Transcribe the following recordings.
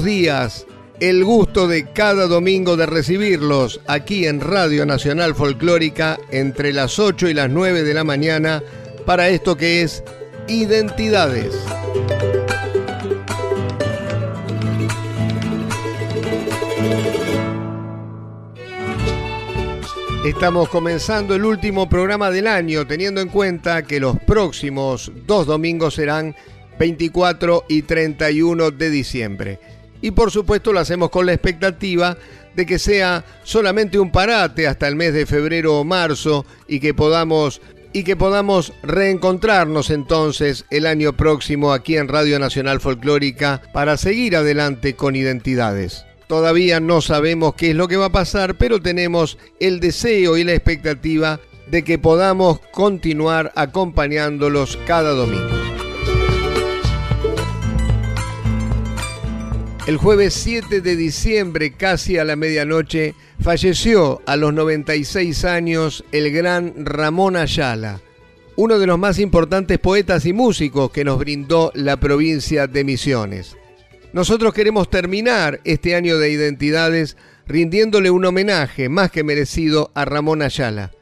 Días. El gusto de cada domingo de recibirlos aquí en Radio Nacional Folclórica entre las 8 y las 9 de la mañana para esto que es Identidades. Estamos comenzando el último programa del año teniendo en cuenta que los próximos dos domingos serán 24 y 31 de diciembre. Y por supuesto lo hacemos con la expectativa de que sea solamente un parate hasta el mes de febrero o marzo y que podamos y que podamos reencontrarnos entonces el año próximo aquí en Radio Nacional Folclórica para seguir adelante con identidades. Todavía no sabemos qué es lo que va a pasar, pero tenemos el deseo y la expectativa de que podamos continuar acompañándolos cada domingo. El jueves 7 de diciembre, casi a la medianoche, falleció a los 96 años el gran Ramón Ayala, uno de los más importantes poetas y músicos que nos brindó la provincia de Misiones. Nosotros queremos terminar este año de identidades rindiéndole un homenaje más que merecido a Ramón Ayala.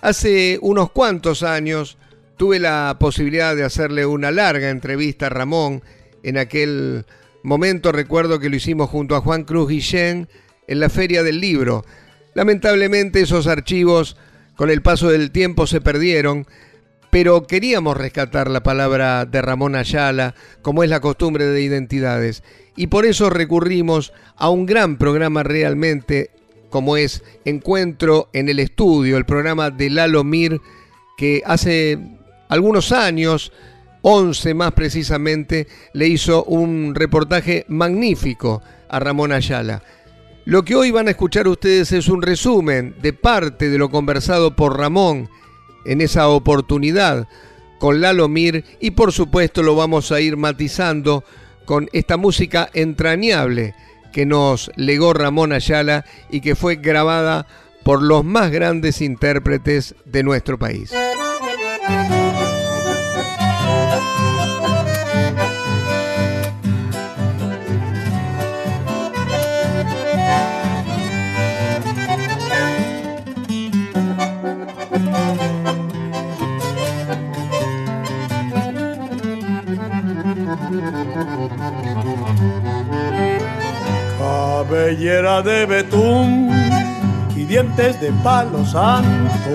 Hace unos cuantos años tuve la posibilidad de hacerle una larga entrevista a Ramón en aquel momento recuerdo que lo hicimos junto a Juan Cruz Guillén en la Feria del Libro. Lamentablemente esos archivos con el paso del tiempo se perdieron, pero queríamos rescatar la palabra de Ramón Ayala, como es la costumbre de identidades, y por eso recurrimos a un gran programa realmente, como es Encuentro en el Estudio, el programa de Lalo Mir, que hace algunos años 11 más precisamente, le hizo un reportaje magnífico a Ramón Ayala. Lo que hoy van a escuchar ustedes es un resumen de parte de lo conversado por Ramón en esa oportunidad con Lalo Mir y por supuesto lo vamos a ir matizando con esta música entrañable que nos legó Ramón Ayala y que fue grabada por los más grandes intérpretes de nuestro país. Cabellera de betún y dientes de palo santo,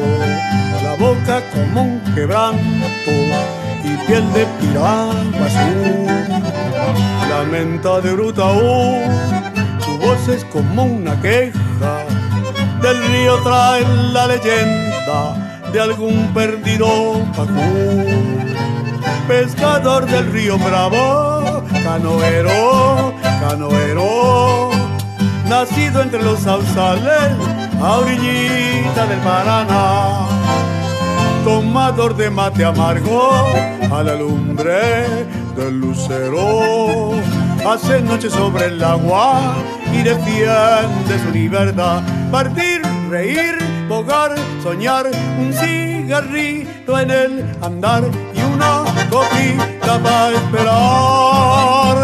la boca como un quebranto y piel de piragua azul. La menta de Brutaú, su voz es como una queja, del río trae la leyenda de algún perdido pacú. Pescador del río Bravo, canoero, canoero, nacido entre los sausales, a orillita del Paraná. Tomador de mate amargo, a la lumbre del lucero, hace noche sobre el agua y defiende su libertad. Partir, reír, bogar, soñar, un cigarrito en el andar copita para esperar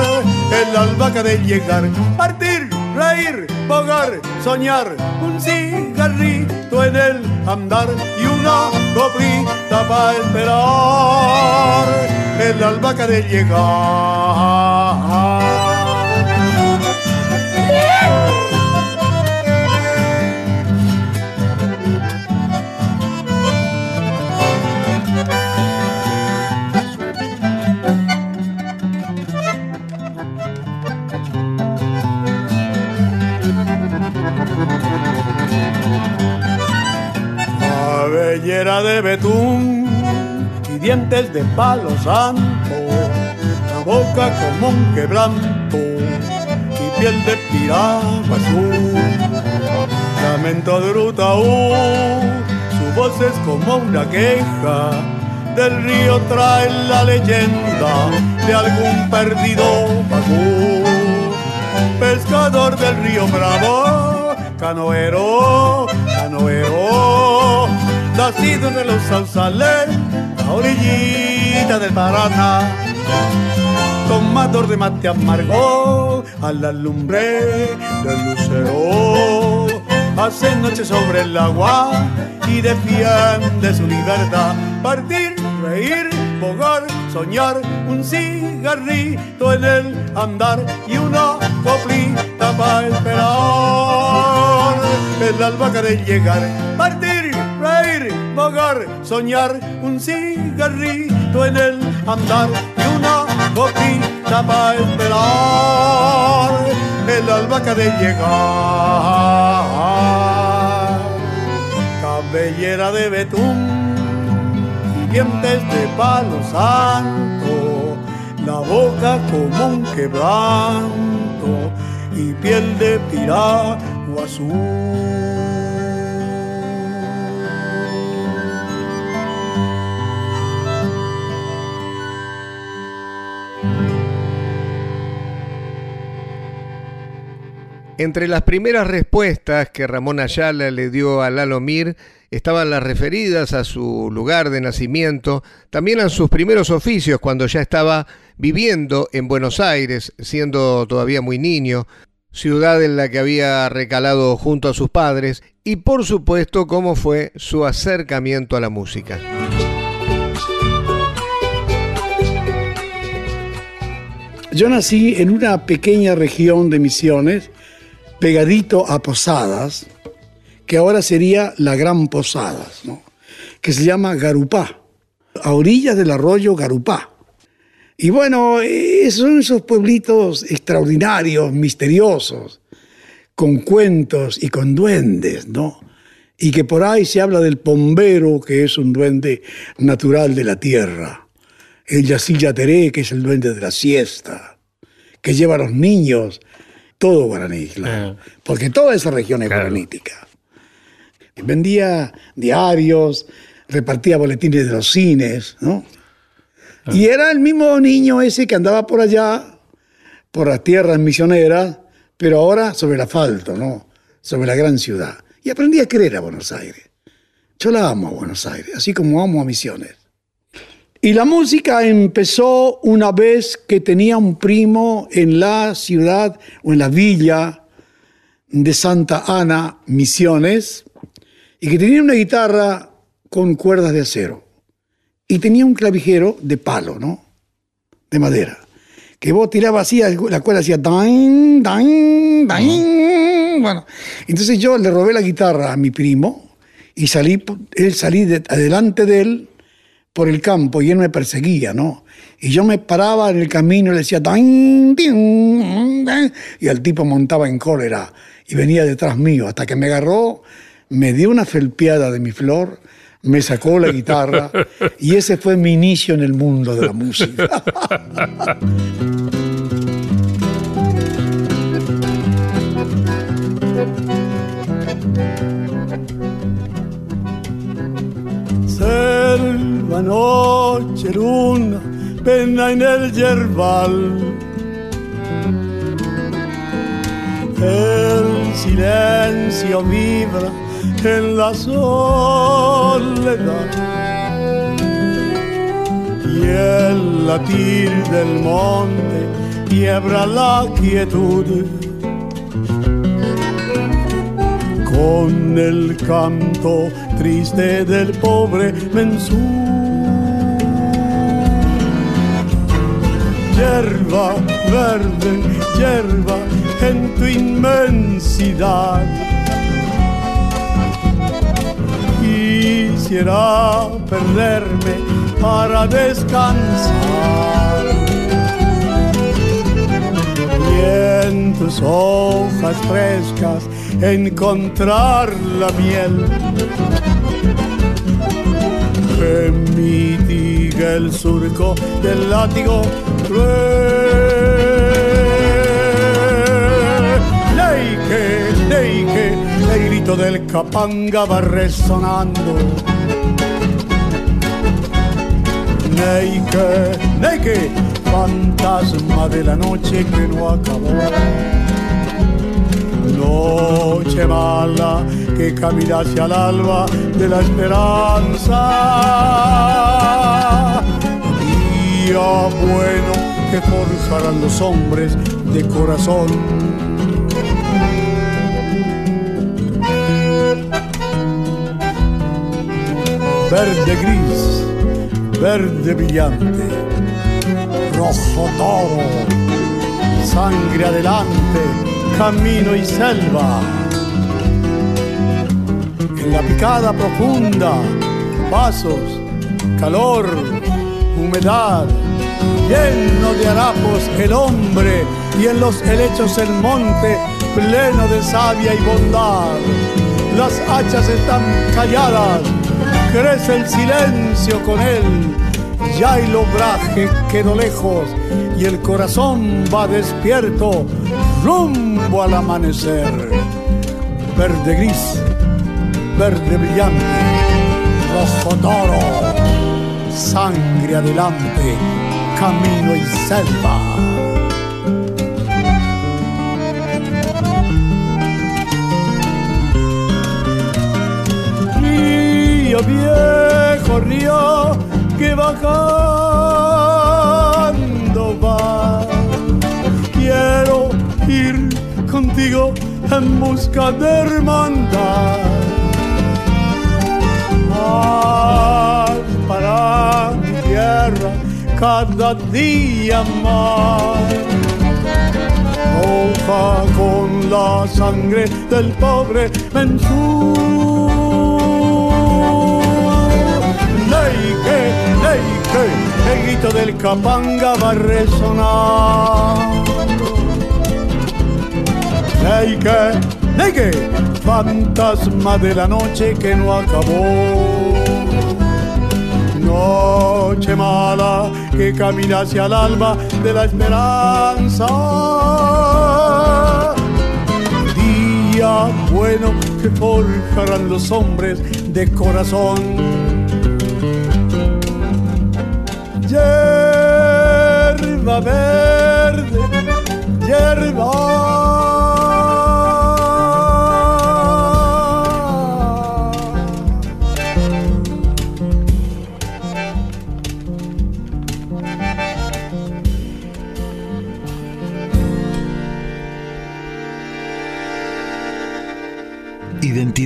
el albahaca de llegar, partir, reír, bogar, soñar, un cigarrito en el andar y una copita para esperar el albahaca de llegar. De betún y dientes de palo santo, la boca como un quebranto y piel de piragua azul. Lamento de Rutaú, su voz es como una queja, del río trae la leyenda de algún perdido. Pescador del río Bravo, canoero, canoero, nacido en los Sausales, a orillita del Paraná. Tomador de mate amargo a la lumbre del lucero. Hace noche sobre el agua y defiende su libertad. Partir, reír, bogar, soñar, un cigarrito en el andar y una coplita para esperar. El albahaca de llegar, soñar, un cigarrito en el andar y una coplita para esperar. El albahaca de llegar, cabellera de betún y dientes de palo santo, la boca como un quebranto y piel de piragua azul. Entre las primeras respuestas que Ramón Ayala le dio a Lalo Mir estaban las referidas a su lugar de nacimiento, también a sus primeros oficios cuando ya estaba viviendo en Buenos Aires, siendo todavía muy niño, ciudad en la que había recalado junto a sus padres, y por supuesto cómo fue su acercamiento a la música. Yo nací en una pequeña región de Misiones, pegadito a Posadas, que ahora sería la Gran Posadas, que se llama Garupá, a orillas del arroyo Garupá. Y bueno, eh, son esos pueblitos extraordinarios, misteriosos, con cuentos y con duendes, ¿no? Y que por ahí se habla del pombero, que es un duende natural de la tierra. El Yacilla Teré, que es el duende de la siesta, que lleva a los niños todo guaraní, claro. Porque toda esa región es Claro. guaranítica. Vendía diarios, repartía boletines de los cines, ¿no? Y era el mismo niño ese que andaba por allá, por las tierras misioneras, pero ahora sobre el asfalto, ¿no? Sobre la gran ciudad. Y aprendí a querer a Buenos Aires. Yo la amo a Buenos Aires, así como amo a Misiones. Y la música empezó una vez que tenía un primo en la ciudad o en la villa de Santa Ana, Misiones, y que tenía una guitarra con cuerdas de acero. Y tenía un clavijero de palo, ¿no? De madera. Que vos tirabas así, la cuerda hacía dain, dain, dain. Bueno, entonces yo le robé la guitarra a mi primo y salí, él salí de- adelante de él por el campo y él me perseguía, ¿no? Y yo me paraba en el camino y le decía, "Dain, din, din", y el tipo montaba en cólera y venía detrás mío hasta que me agarró, me dio una felpeada de mi flor, me sacó la guitarra y ese fue mi inicio en el mundo de la música. Noche, luna, pena en el yerbal. El silencio vibra en la soledad. Y el latir del monte quiebra la quietud. con el canto triste del pobre mensú. Yerba verde, yerba en tu inmensidad. Quisiera perderme para descansar. Y en tus hojas frescas encontrar la miel que mi el surco del látigo Neike, Neike, el grito del capanga va resonando. Neike, Neike, fantasma de la noche que no acabó. Noche mala que camina hacia el alba de la esperanza. Bueno que forjarán los hombres de corazón. Verde gris, verde brillante, rojo toro, sangre adelante, camino y selva. En la picada profunda, pasos, calor, humedad, lleno de harapos el hombre y en los helechos el monte pleno de savia y bondad. Las hachas están calladas, crece el silencio con él, ya el obraje quedó lejos y el corazón va despierto rumbo al amanecer. Verde gris, verde brillante, rojo toro, sangre adelante camino y selva. Río viejo, río que bajando va. Quiero ir contigo en busca de hermandad. Más para mi tierra cada día más. Hoja con la sangre del pobre Mensú. Neike, Neike, el grito del capanga va a resonar. Neike, Neike, fantasma de la noche que no acabó noche mala que camina hacia el alba de la esperanza. Día bueno que forjarán los hombres de corazón. Yerba verde, yerba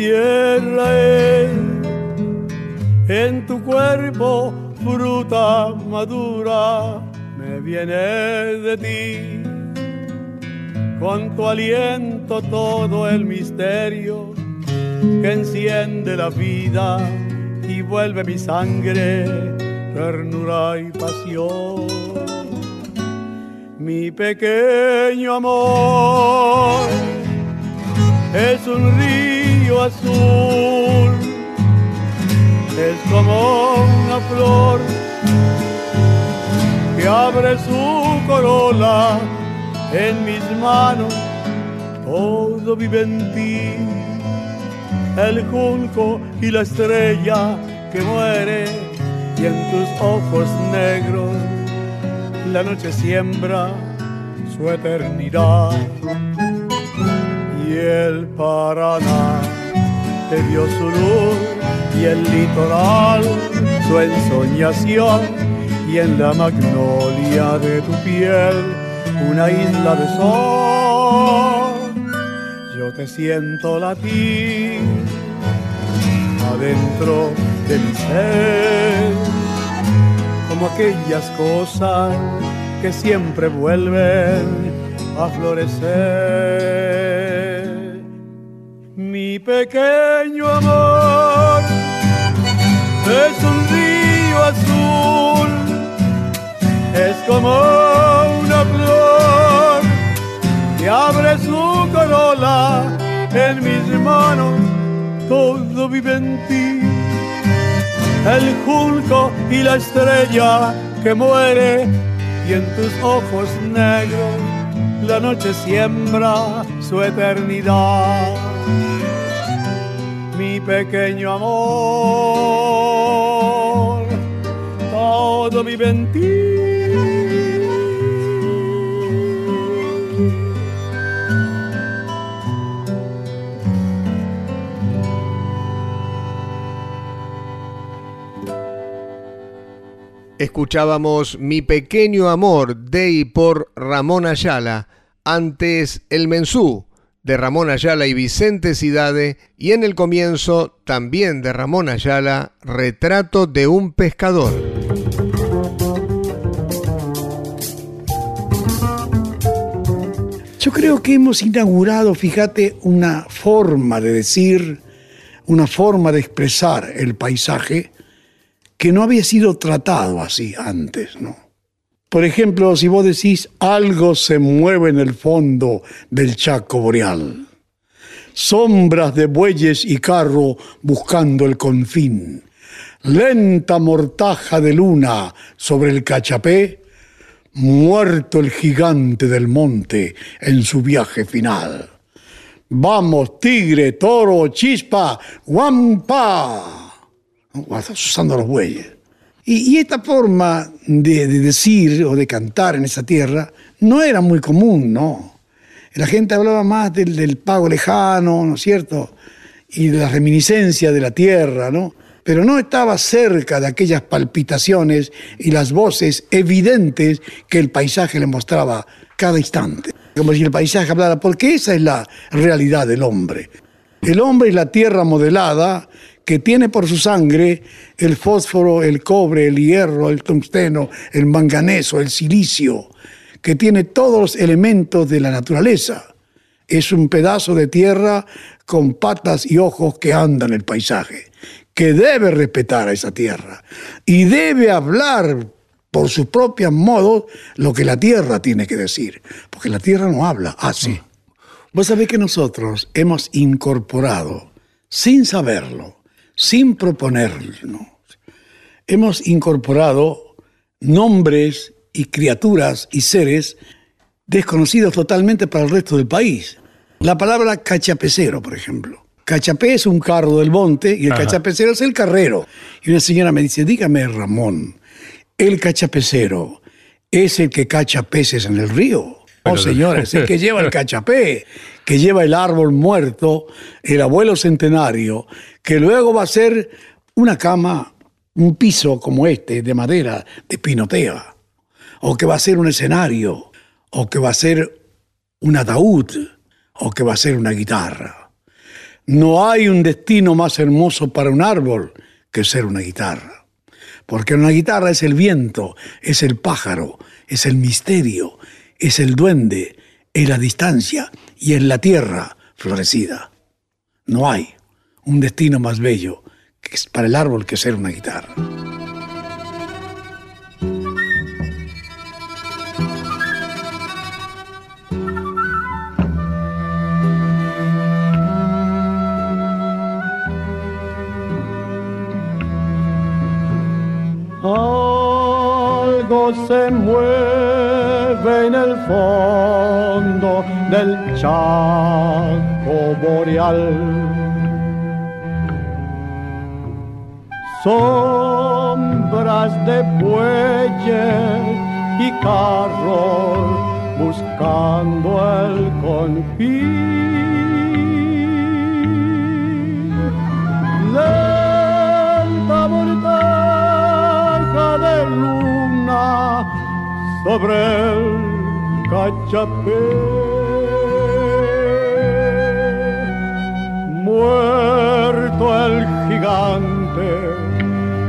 Tierra en tu cuerpo fruta madura, me viene de ti. Con tu aliento todo el misterio que enciende la vida y vuelve mi sangre ternura y pasión. Mi pequeño amor es un río azul, es como una flor que abre su corola en mis manos, todo vive en ti, el junco y la estrella que muere y en tus ojos negros la noche siembra su eternidad. Y el Paraná te dio su luz y el litoral su ensoñación y en la magnolia de tu piel una isla de sol. Yo te siento latir adentro de mi ser, como aquellas cosas que siempre vuelven a florecer. Pequeño amor es un río azul, es como una flor que abre su corola en mis manos, todo vive en ti. El junco y la estrella que muere y en tus ojos negros la noche siembra su eternidad. Mi pequeño amor, todo vive en ti. Escuchábamos Mi pequeño amor de y por Ramón Ayala, antes El Mensú de Ramón Ayala y Vicente Cidade y en el comienzo también de Ramón Ayala, Retrato de un pescador. Yo creo que hemos inaugurado, fíjate, una forma de decir, una forma de expresar el paisaje que no había sido tratado así antes, ¿no? Por ejemplo, si vos decís algo se mueve en el fondo del Chaco Boreal, sombras de bueyes y carro buscando el confín, lenta mortaja de luna sobre el cachapé, muerto el gigante del monte en su viaje final. Vamos, tigre, toro, chispa, guampa usando los bueyes. Y, esta forma de, decir o de cantar en esa tierra no era muy común, ¿no? La gente hablaba más del, pago lejano, ¿no es cierto? Y de la reminiscencia de la tierra, ¿no? Pero no estaba cerca de aquellas palpitaciones y las voces evidentes que el paisaje le mostraba cada instante. Como si el paisaje hablara, porque esa es la realidad del hombre. El hombre es la tierra modelada que tiene por su sangre el fósforo, el cobre, el hierro, el tungsteno, el manganeso, el silicio, que tiene todos los elementos de la naturaleza. Es un pedazo de tierra con patas y ojos que andan en el paisaje, que debe respetar a esa tierra y debe hablar por sus propios modos lo que la tierra tiene que decir, porque la tierra no habla así. Ah, Vos sabés que nosotros hemos incorporado, sin saberlo, sin proponerlo. Hemos incorporado nombres y criaturas y seres desconocidos totalmente para el resto del país. La palabra cachapecero, por ejemplo. Cachapé es un carro del monte y el cachapecero es el carrero. Y una señora me dice, dígame Ramón, ¿el cachapecero es el que cacha peces en el río? Oh, señores, el que lleva el cachapé, que lleva el árbol muerto, el abuelo centenario, que luego va a ser una cama, un piso como este, de madera, de pinotea, o que va a ser un escenario, o que va a ser un ataúd, o que va a ser una guitarra. No hay un destino más hermoso para un árbol que ser una guitarra. Porque una guitarra es el viento, es el pájaro, es el misterio, es el duende, es la distancia y es la tierra florecida. No hay un destino más bello para el árbol que ser una guitarra. Algo se mueve en el fondo del Chaco boreal. Sombras de bueyes y carros buscando el confín. Lenta voltaja de luna sobre el cachapé. Muerto el gigante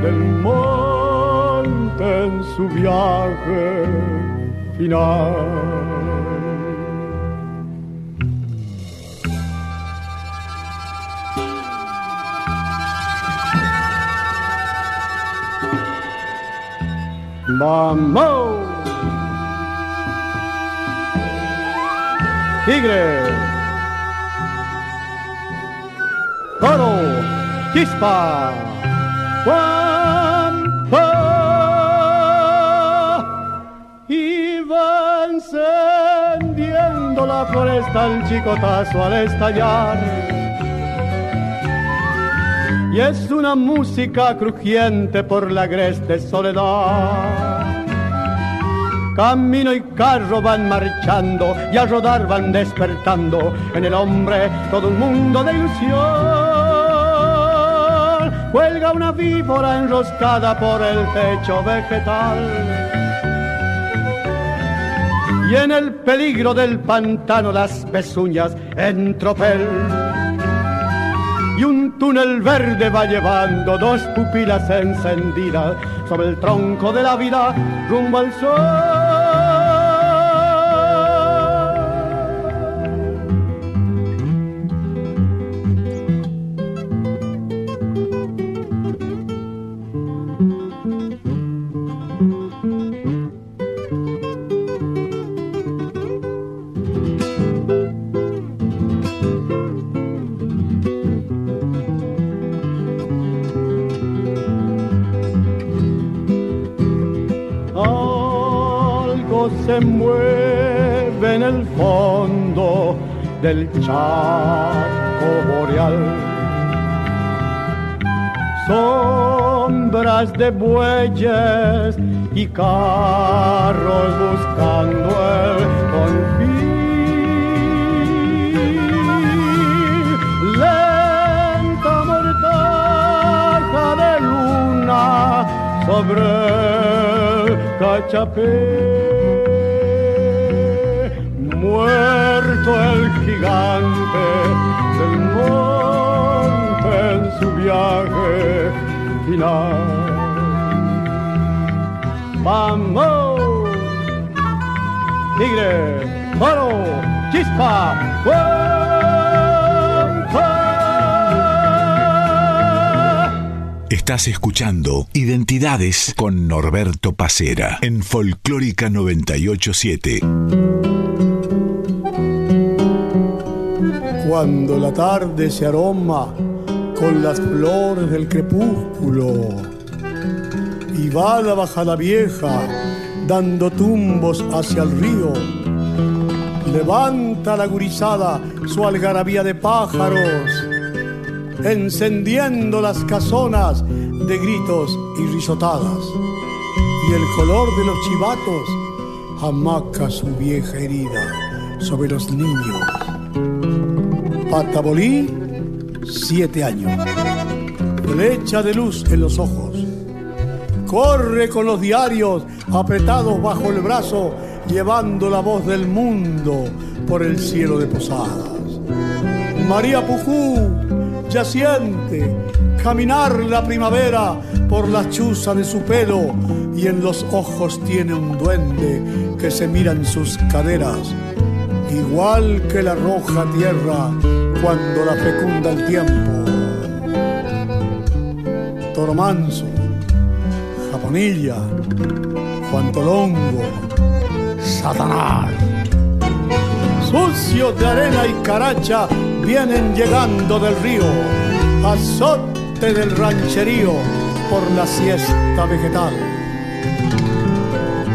del monte en su viaje final. Toro. Chispa. Guampa. Y va encendiendo la floresta el chicotazo al estallar y es una música crujiente por la agreste soledad. Camino y carro van marchando y a rodar van despertando en el hombre todo un mundo de ilusión. Cuelga una víbora enroscada por el techo vegetal. Y en el peligro del pantano las pezuñas en tropel y un túnel verde va llevando dos pupilas encendidas sobre el tronco de la vida rumbo al sol. Del Chaco boreal. Sombras de bueyes y carros buscando el confín. Lenta mortaja de luna sobre el cachapé. Muerto el gigante del monte en su viaje final. ¡Vamos! Tigre, toro, chispa, Estás escuchando Identidades con Norberto Pacera en Folclórica 987. Cuando la tarde se aroma con las flores del crepúsculo y va la bajada vieja dando tumbos hacia el río. Levanta la gurizada su algarabía de pájaros, encendiendo las casonas de gritos y risotadas. Y el color de los chivatos amaca su vieja herida sobre los niños Patabolí, siete años. Flecha de luz en los ojos. Corre con los diarios apretados bajo el brazo, llevando la voz del mundo por el cielo de posadas. María Pujú ya siente caminar la primavera por la chuza de su pelo y en los ojos tiene un duende que se mira en sus caderas, igual que la roja tierra cuando la fecunda el tiempo. Toro Manso, Japonilla, Juan Tolongo, Satanás. Sucios de arena y caracha vienen llegando del río, azote del rancherío por la siesta vegetal.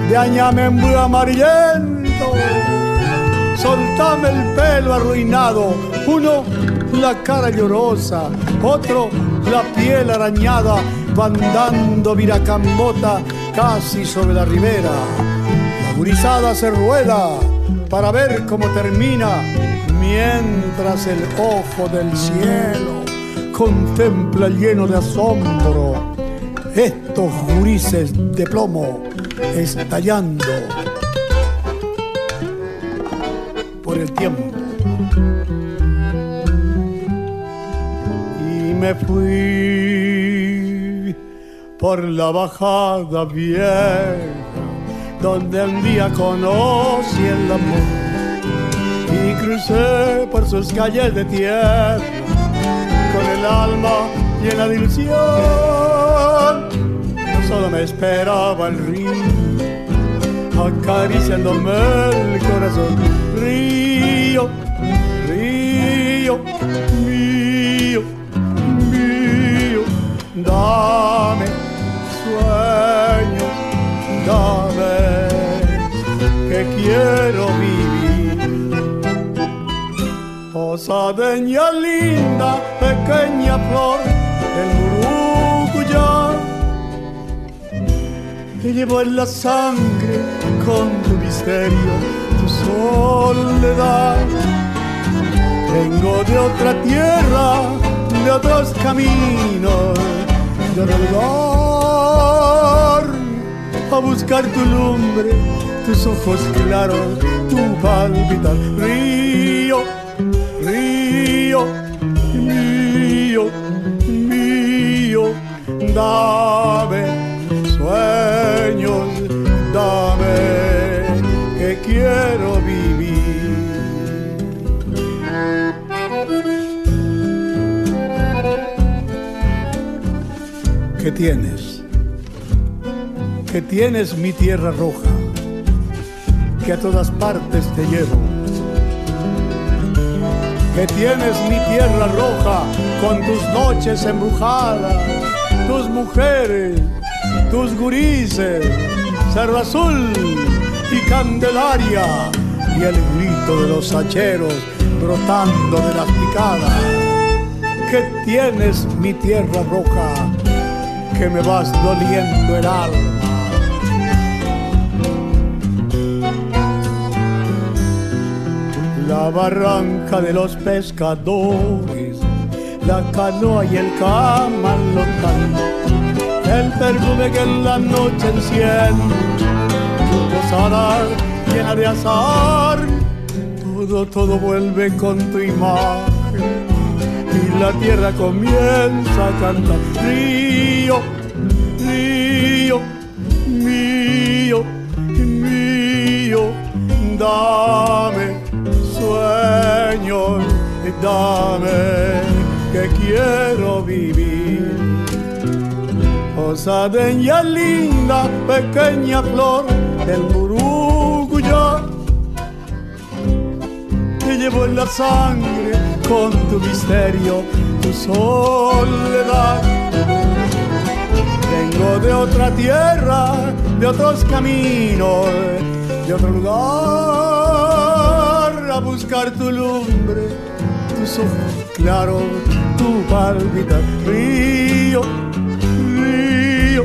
De añamembu amarillento soltame el pelo arruinado. Uno, la cara llorosa, otro, la piel arañada, van dando viracambota casi sobre la ribera. La gurizada se rueda para ver cómo termina, mientras el ojo del cielo contempla lleno de asombro estos gurises de plomo estallando el tiempo. Me fui por la bajada vieja, donde un día conocí el amor y crucé por sus calles de tierra con el alma llena de ilusión. No solo me esperaba el río, acariciándome el corazón. Río, río, mío, dame sueño, dame que quiero vivir. Posadeña linda, pequeña flor del Murucuyá, te llevo en la sangre con tu misterio, tu soledad. Vengo de otra tierra, de otros caminos, a buscar tu lumbre, tus ojos claros, tu palpitar. Río, río, mío, mío, dame tienes? ¿Qué tienes mi tierra roja? Que a todas partes te llevo. Que tienes mi tierra roja con tus noches embrujadas, tus mujeres, tus gurises, cerro azul y candelaria y el grito de los hacheros brotando de las picadas. Que tienes mi tierra roja que me vas doliendo el alma. La barranca de los pescadores, la canoa y el camalotán, el perfume que en la noche enciende, tu posada llena de azar, todo, todo vuelve con tu imagen y la tierra comienza a cantar. Mío, mío, dame sueños, dame que quiero vivir. Osadeña linda, pequeña flor del Murucuyá, te llevo en la sangre con tu misterio, tu soledad. De otra tierra, de otros caminos, de otro lugar, a buscar tu lumbre, tus ojos claros, tu palpitar. Río, río,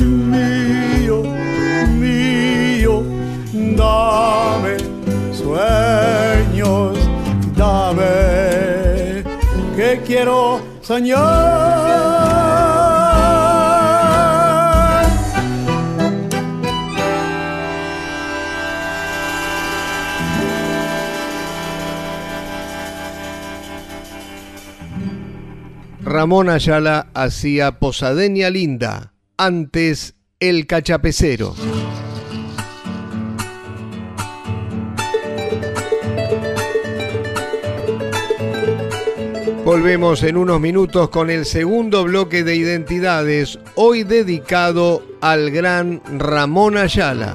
mío, mío, dame sueños, dame que quiero soñar. Ramón Ayala hacía Posadeña Linda, antes El Cachapecero. Volvemos en unos minutos con el segundo bloque de identidades, hoy dedicado al gran Ramón Ayala.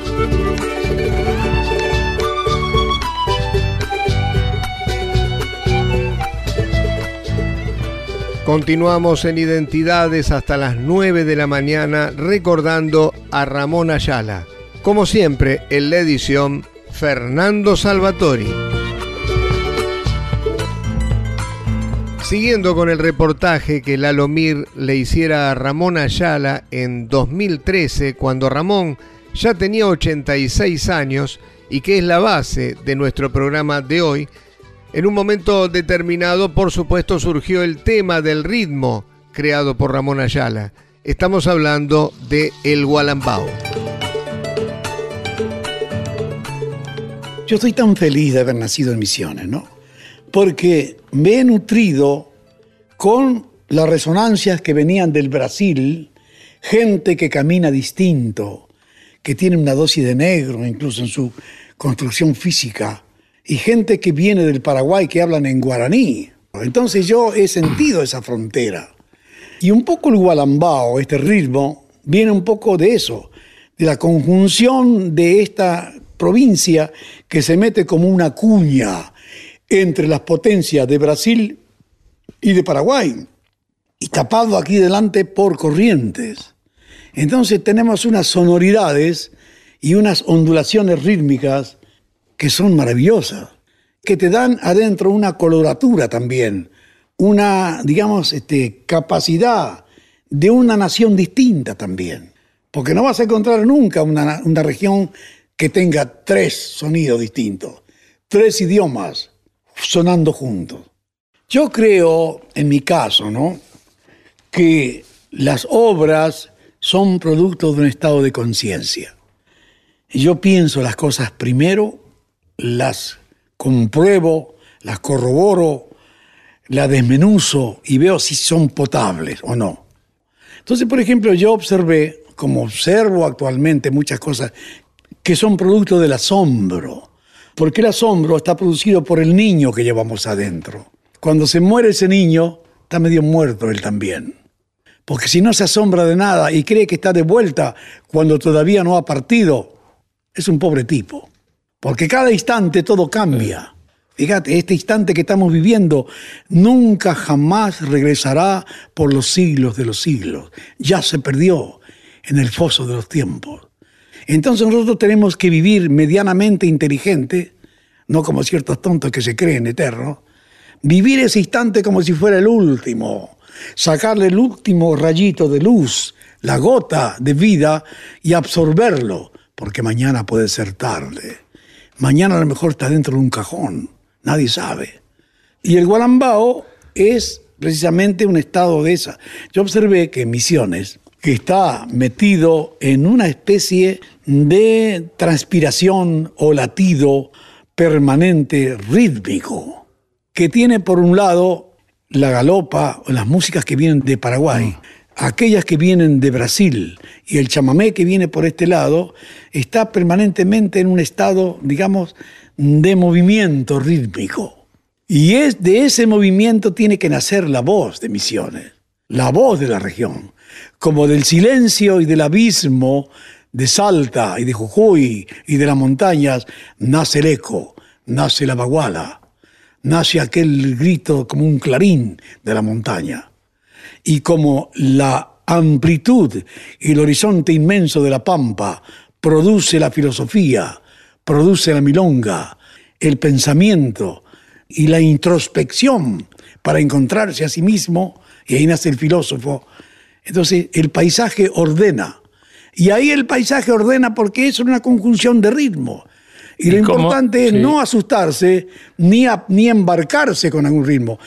Continuamos en Identidades hasta las 9 de la mañana recordando a Ramón Ayala. Como siempre, en la edición Fernando Salvatori. Siguiendo con el reportaje que Lalomir le hiciera a Ramón Ayala en 2013, cuando Ramón ya tenía 86 años y que es la base de nuestro programa de hoy, en un momento determinado, por supuesto, surgió el tema del ritmo creado por Ramón Ayala. Estamos hablando de El Gualambao. Yo estoy tan feliz de haber nacido en Misiones, ¿no? Porque me he nutrido con las resonancias que venían del Brasil, gente que camina distinto, que tiene una dosis de negro incluso en su construcción física, y gente que viene del Paraguay que hablan en guaraní. Entonces yo he sentido esa frontera. Y un poco el gualambao, este ritmo, viene un poco de eso, de la conjunción de esta provincia que se mete como una cuña entre las potencias de Brasil y de Paraguay, y tapado aquí delante por corrientes. Entonces tenemos unas sonoridades y unas ondulaciones rítmicas que son maravillosas, que te dan adentro una coloratura también, una, digamos, este, capacidad de una nación distinta también. Porque no vas a encontrar nunca una, una región que tenga tres sonidos distintos, tres idiomas sonando juntos. Yo creo, en mi caso, ¿no? que las obras son producto de un estado de conciencia. Yo pienso las cosas primero, las compruebo, las corroboro, las desmenuzo y veo si son potables o no. Entonces, por ejemplo, yo observé, como observo actualmente muchas cosas que son producto del asombro, porque el asombro está producido por el niño que llevamos adentro. Cuando se muere ese niño, está medio muerto él también. Porque si no se asombra de nada y cree que está de vuelta cuando todavía no ha partido, es un pobre tipo. Porque cada instante todo cambia. Fíjate, este instante que estamos viviendo nunca jamás regresará por los siglos de los siglos. Ya se perdió en el foso de los tiempos. Entonces nosotros tenemos que vivir medianamente inteligente, no como ciertos tontos que se creen eternos, vivir ese instante como si fuera el último, sacarle el último rayito de luz, la gota de vida y absorberlo, porque mañana puede ser tarde. Mañana a lo mejor está dentro de un cajón, nadie sabe. Y el gualambao es precisamente un estado de esa. Yo observé que Misiones, que está metido en una especie de transpiración o latido permanente rítmico, que tiene por un lado la galopa las músicas que vienen de Paraguay, aquellas que vienen de Brasil y el chamamé que viene por este lado, está permanentemente en un estado, digamos, de movimiento rítmico. Y es de ese movimiento tiene que nacer la voz de Misiones, la voz de la región, como del silencio y del abismo de Salta y de Jujuy y de las montañas nace el eco, nace la baguala, nace aquel grito como un clarín de la montaña. Y como la amplitud y el horizonte inmenso de la pampa produce la filosofía, produce la milonga, el pensamiento y la introspección para encontrarse a sí mismo, y ahí nace el filósofo, entonces el paisaje ordena. Y ahí el paisaje ordena porque es una conjunción de ritmo. Y, lo importante es no asustarse ni, ni embarcarse con algún ritmo,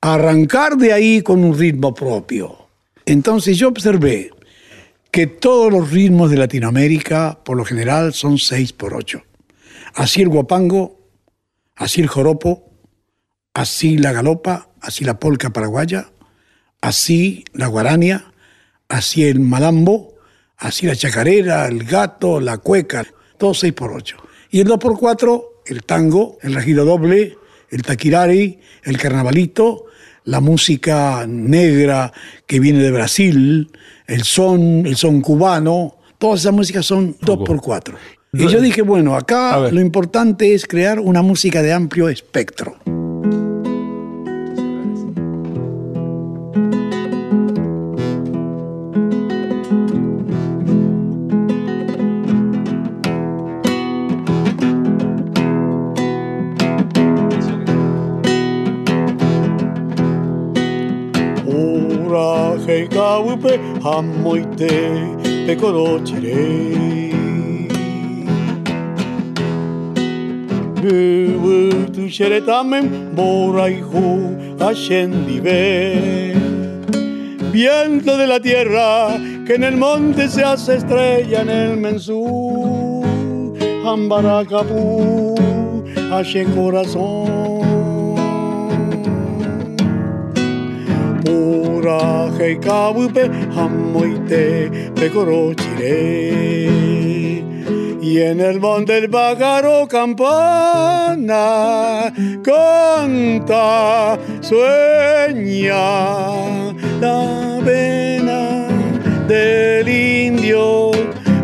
arrancar de ahí con un ritmo propio. Entonces yo observé que todos los ritmos de Latinoamérica, por lo general, son 6 por 8. Así el guapango, así el joropo, así la galopa, así la polca paraguaya, así la guarania, así el malambo, Así la chacarera, el gato, la cueca, todo 6 por 8. Y el 2 por 4 el tango, el regido doble, el taquirari, el carnavalito, la música negra que viene de Brasil, el son, el son cubano, todas esas músicas son 2 por 4. Y yo dije, bueno, acá lo importante es crear una música de amplio espectro. Kaupe hamoite pekorochire Bubu tu sheretamen boraihu ascendive Viento de la tierra que en el monte se hace estrella en el mensú Ambaracapú, hace corazón Hamoite pecorochire y en el monte el pájaro campana canta, sueña la pena del indio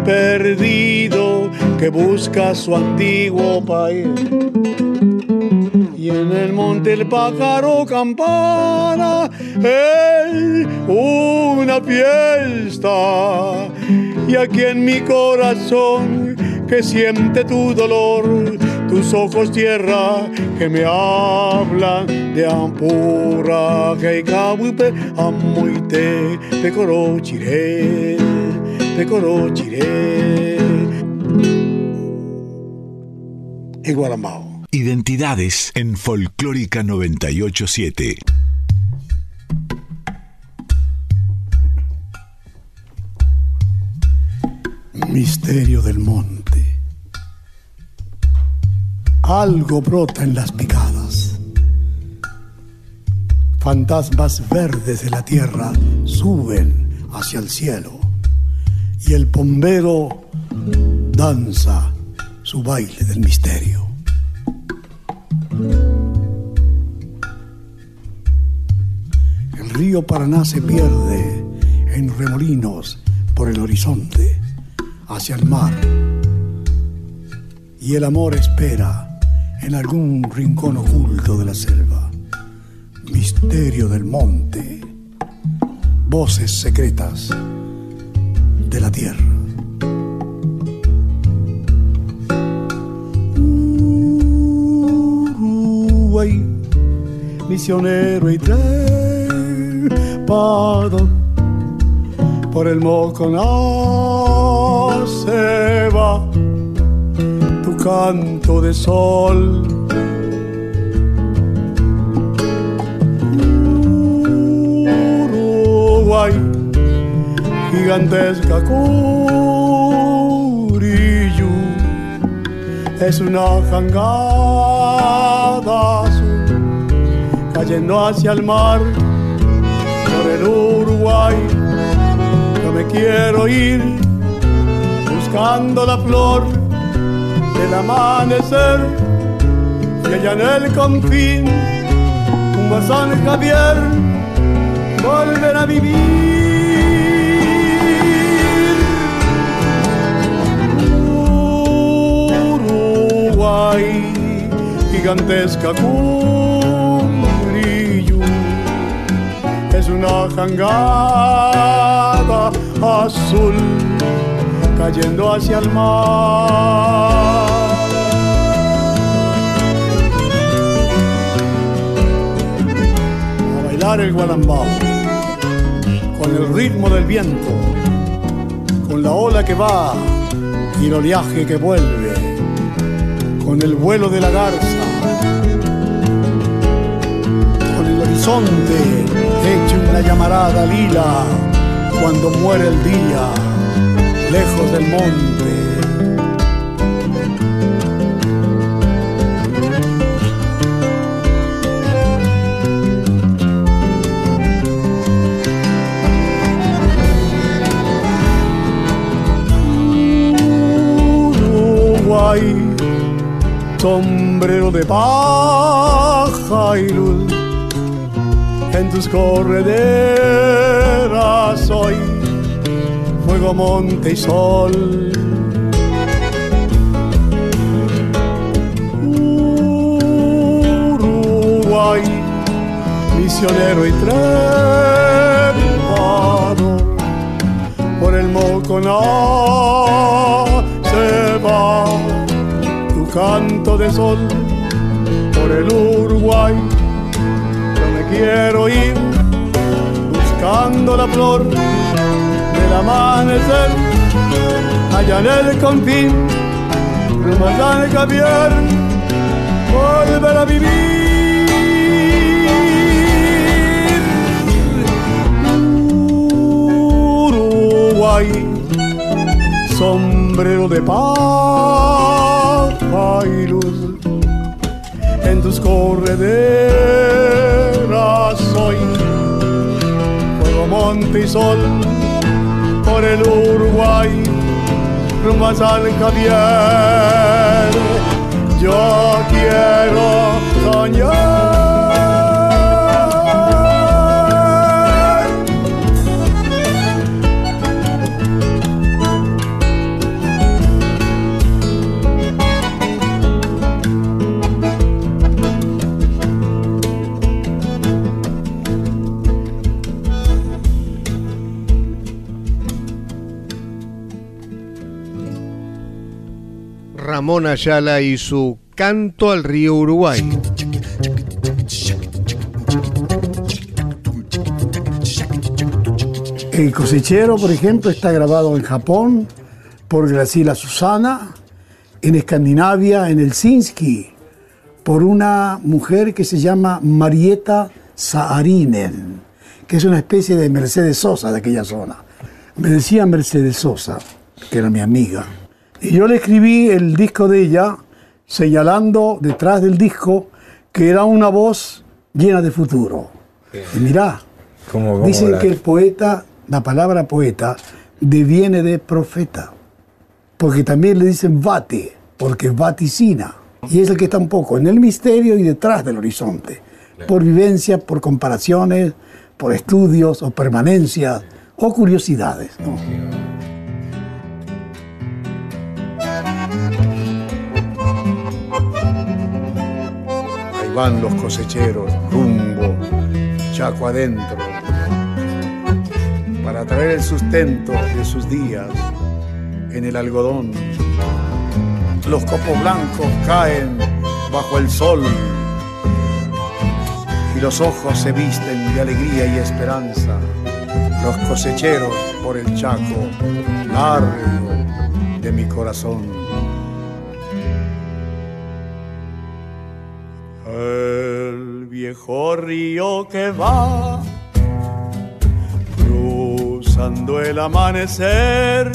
perdido que busca su antiguo país. En el monte el pájaro campana es una fiesta. Y aquí en mi corazón que siente tu dolor, tus ojos tierra que me hablan de ampura, que cabupe amuite, te corochiré, te corochiré. Identidades en Folclórica 987. Misterio del monte. Algo brota en las picadas. Fantasmas verdes de la tierra suben hacia el cielo y el pombero danza su baile del misterio. El río Paraná se pierde en remolinos por el horizonte hacia el mar y el amor espera en algún rincón oculto de la selva. Misterio del monte, voces secretas de la tierra. Misionero y trepado por el Moconá se va tu canto de sol. Uruguay, gigantesca Curillo, es una jangada cayendo hacia el mar por el Uruguay yo me quiero ir buscando la flor del amanecer y allá en el confín un a San Javier volver a vivir. Uruguay gigantesca es una jangada azul cayendo hacia el mar. A bailar el gualambao con el ritmo del viento, con la ola que va y el oleaje que vuelve, con el vuelo de la garza, horizonte hecho una llamarada lila cuando muere el día lejos del monte. Sombrero de paja y luz en tus correderas hoy, fuego, monte y sol. Uruguay, misionero y trepado, por el Moconá. Se va tu canto de sol, por el Uruguay quiero ir buscando la flor del amanecer, allá en el confín, a San Javier, volver a vivir. Uruguay, sombrero de paz y luz en tus correderas soy fuego, monte y sol por el Uruguay rumbo a San yo quiero soñar Ramón Ayala y su Canto al Río Uruguay. El cosechero, por ejemplo, está grabado en Japón por Graciela Susana, en Escandinavia, en Helsinki, por una mujer que se llama Marieta Saarinen, que es una especie de Mercedes Sosa de aquella zona. Me decía Mercedes Sosa, que era mi amiga, y yo le escribí el disco de ella señalando detrás del disco que era una voz llena de futuro. Y mirá, ¿Cómo- cómo dicen que el poeta, la palabra poeta, deviene de profeta. Porque también le dicen vate, porque vaticina. Y es el que está un poco en el misterio y detrás del horizonte. Por vivencia, por comparaciones, por estudios o permanencias o curiosidades. ¿no? Van los cosecheros, rumbo, chaco adentro, para traer el sustento de sus días en el algodón. Los copos blancos caen bajo el sol y los ojos se visten de alegría y esperanza. Los cosecheros por el chaco largo de mi corazón. El viejo río que va cruzando el amanecer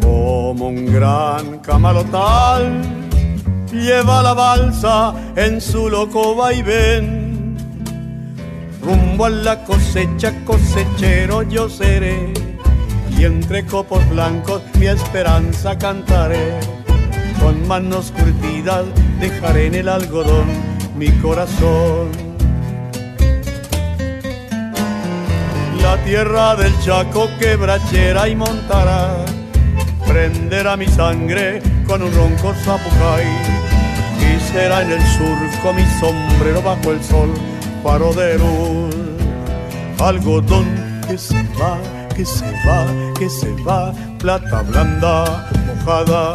como un gran camalotal lleva la balsa en su loco vaivén. Rumbo a la cosecha cosechero yo seré y entre copos blancos mi esperanza cantaré manos curtidas dejaré en el algodón mi corazón. La tierra del Chaco quebrachera y montará, prenderá mi sangre con un ronco zapucay. Y será en el surco mi sombrero bajo el sol, faro de. Algodón que se va, que se va, que se va, plata blanda, mojada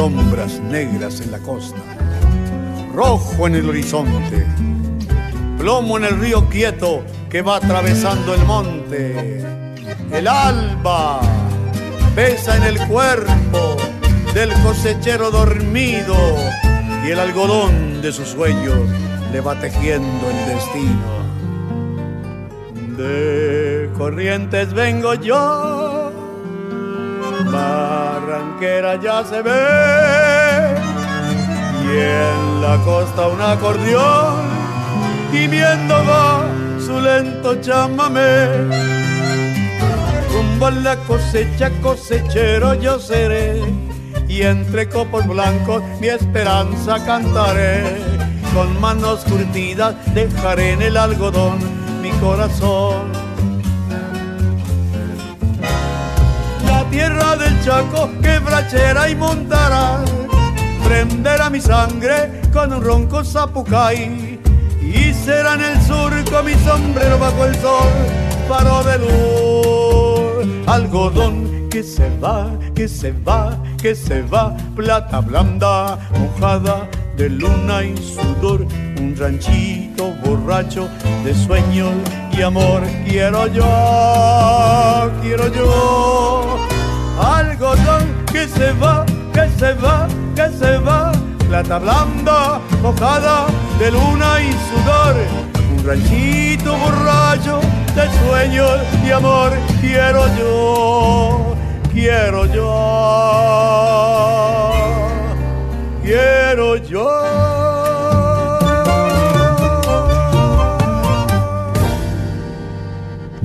Sombras negras en la costa, rojo en el horizonte, plomo en el río quieto que va atravesando el monte. El alba pesa en el cuerpo del cosechero dormido y el algodón de sus sueños le va tejiendo el destino. De corrientes vengo yo Barranquera ya se ve y en la costa un acordeón gimiendo va su lento chamamé. Rumbo a la cosecha cosechero yo seré y entre copos blancos mi esperanza cantaré. Con manos curtidas dejaré en el algodón mi corazón. Tierra del Chaco quebrachera y montará, prenderá mi sangre con un ronco zapucay. Y será en el surco mi sombrero bajo el sol, faro de luz, algodón que se va, que se va, que se va, plata blanda, mojada de luna y sudor, un ranchito borracho de sueños y amor. Quiero yo, quiero yo, algodón que se va, que se va, que se va, plata blanda, mojada de luna y sudor, un ranchito borracho de sueños y amor. Quiero yo, quiero yo quiero yo.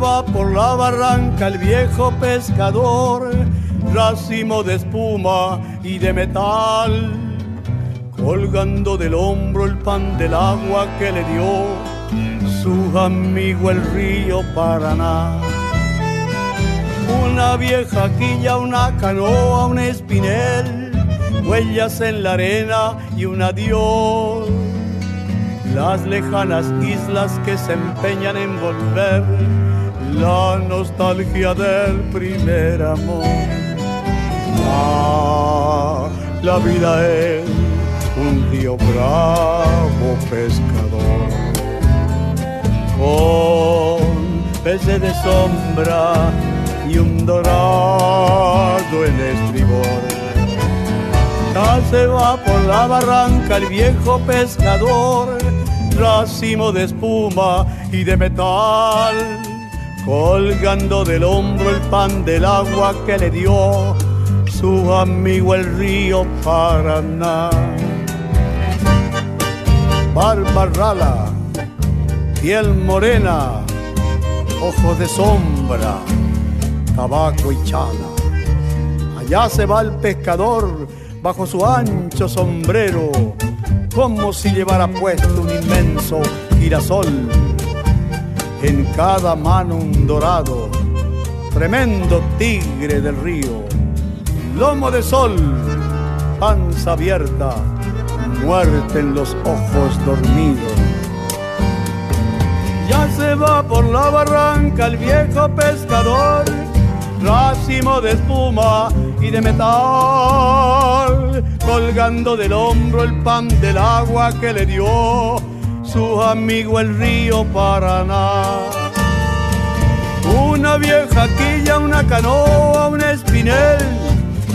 Va por la barranca el viejo pescador, racimo de espuma y de metal, colgando del hombro el pan del agua que le dio su amigo el río Paraná. Una vieja quilla, una canoa, un espinel, huellas en la arena y un adiós las lejanas islas que se empeñan en volver, la nostalgia del primer amor. Ah, la vida es un río bravo pescador, con peces de sombra y un dorado en estribor. Ya se va por la barranca el viejo pescador racimo de espuma y de metal, colgando del hombro el pan del agua que le dio su amigo el río Paraná. Barba rala, piel morena, ojos de sombra, tabaco y chala. Allá se va el pescador bajo su ancho sombrero como si llevara puesto un inmenso girasol. En cada mano un dorado, tremendo tigre del río, lomo de sol, panza abierta, muerte en los ojos dormidos. Ya se va por la barranca el viejo pescador, racimo de espuma y de metal, colgando del hombro el pan del agua que le dio su amigo el río Paraná. Una vieja quilla, una canoa, un espinel,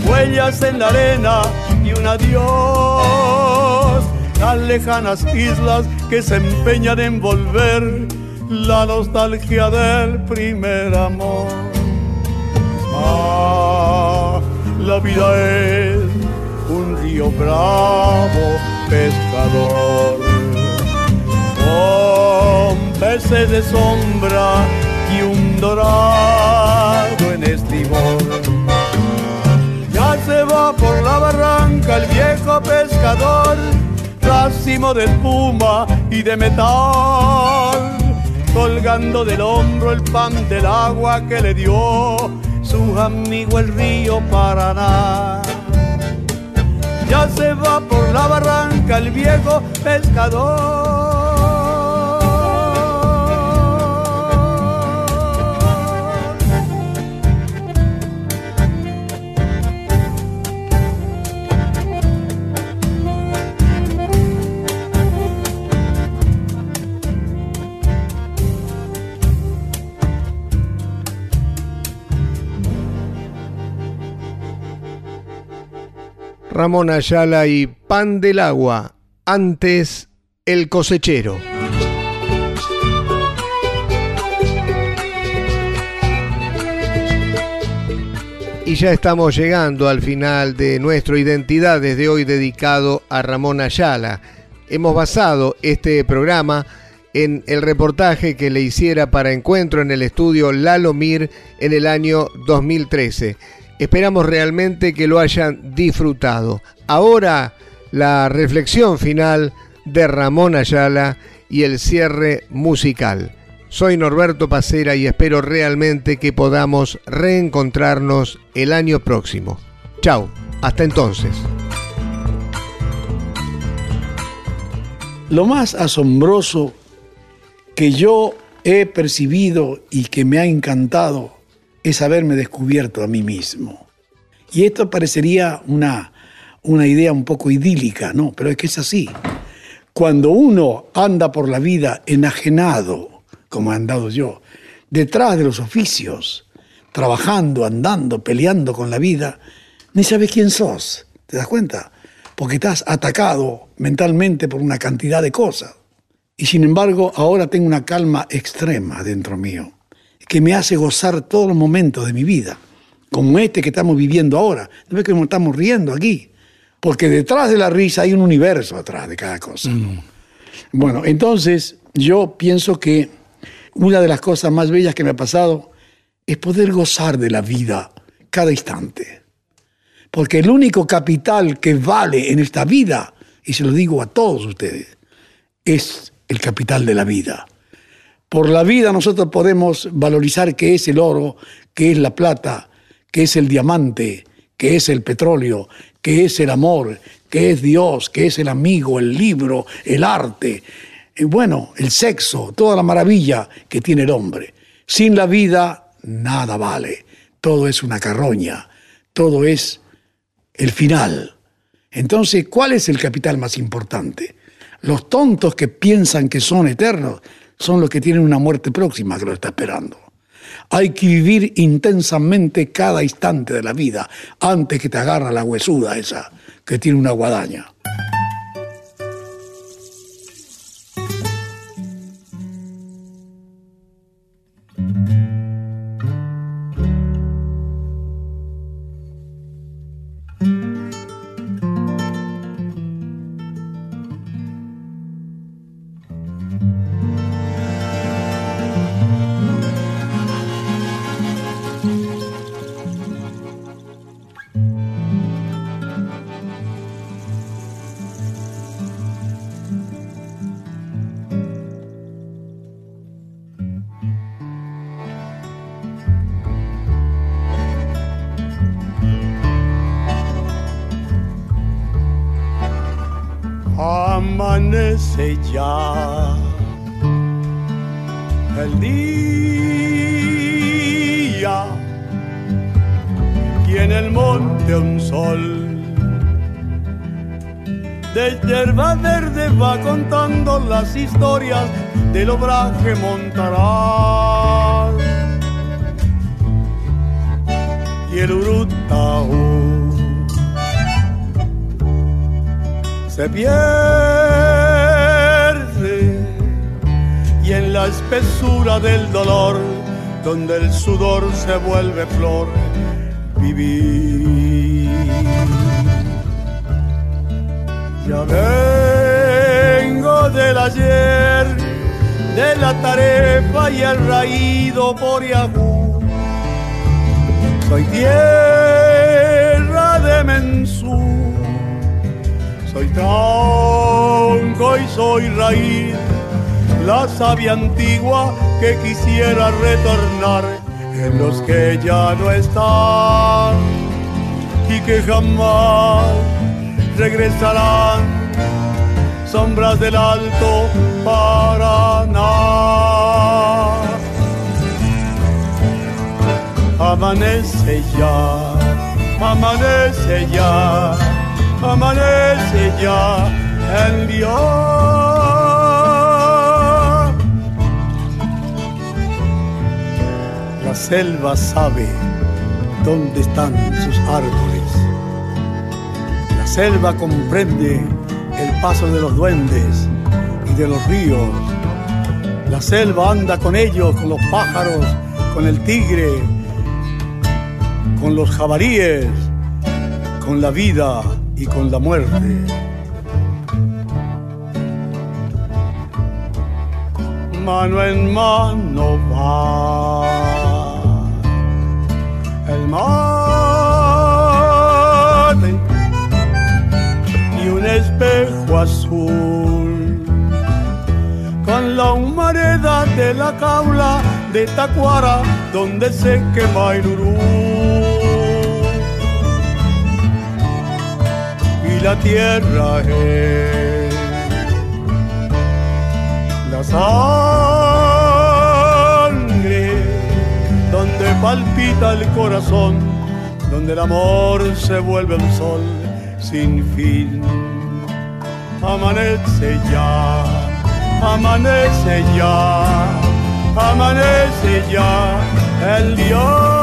huellas en la arena y un adiós. Las lejanas islas que se empeñan en volver la nostalgia del primer amor. Ah, la vida es un río bravo pescador, con peces de sombra y un dorado en estribor. Ya se va por la barranca el viejo pescador, racimo de espuma y de metal, colgando del hombro el pan del agua que le dio su amigo el río Paraná. Ya se va por la barranca el viejo pescador. Ramón Ayala y Pan del Agua, antes El Cosechero. Y ya estamos llegando al final de nuestro Identidad desde hoy dedicado a Ramón Ayala. Hemos basado este programa en el reportaje que le hiciera para encuentro en el estudio Lalo Mir en el año 2013. Esperamos realmente que lo hayan disfrutado. Ahora la reflexión final de Ramón Ayala y el cierre musical. Soy Norberto Pacera y espero realmente que podamos reencontrarnos el año próximo. Chao, hasta entonces. Lo más asombroso que yo he percibido y que me ha encantado es haberme descubierto a mí mismo. Y esto parecería una, una idea un poco idílica, ¿no? Pero es que es así. Cuando uno anda por la vida enajenado, como he andado yo, detrás de los oficios, trabajando, andando, peleando con la vida, ni sabes quién sos. ¿Te das cuenta? Porque estás atacado mentalmente por una cantidad de cosas. Y sin embargo, ahora tengo una calma extrema dentro mío, que me hace gozar todos los momentos de mi vida, como este que estamos viviendo ahora. ¿No ves que nos estamos riendo aquí? Porque detrás de la risa hay un universo atrás de cada cosa. Mm. Bueno, entonces yo pienso que una de las cosas más bellas que me ha pasado es poder gozar de la vida cada instante. Porque el único capital que vale en esta vida, y se lo digo a todos ustedes, es el capital de la vida. Por la vida nosotros podemos valorizar qué es el oro, qué es la plata, qué es el diamante, qué es el petróleo, qué es el amor, qué es Dios, qué es el amigo, el libro, el arte, bueno, el sexo, toda la maravilla que tiene el hombre. Sin la vida, nada vale. Todo es una carroña, todo es el final. Entonces, ¿cuál es el capital más importante? Los tontos que piensan que son eternos son los que tienen una muerte próxima que lo está esperando. Hay que vivir intensamente cada instante de la vida antes que te agarra la huesuda esa que tiene una guadaña. Historias del obraje montará. Y el Urutau se pierde y en la espesura del dolor, donde el sudor se vuelve flor, vivir. Ya ves del ayer, de la tarefa y el raído Yahoo. Soy tierra de Mensú, soy tronco y soy raíz, la sabia antigua que quisiera retornar en los que ya no están y que jamás regresarán sombras del alto Paraná. Amanece ya, amanece ya, amanece ya el día. La selva sabe dónde están sus árboles. La selva comprende el paso de los duendes y de los ríos. La selva anda con ellos, con los pájaros, con el tigre. con los jabaríes, con la vida y con la muerte. Mano en mano va el mate espejo azul con la humareda de la caula de Tacuara donde se quema el urú. Y la tierra es la sangre donde palpita el corazón, donde el amor se vuelve un sol sin fin. Amanece ya, amanece ya amanece ya. El Dios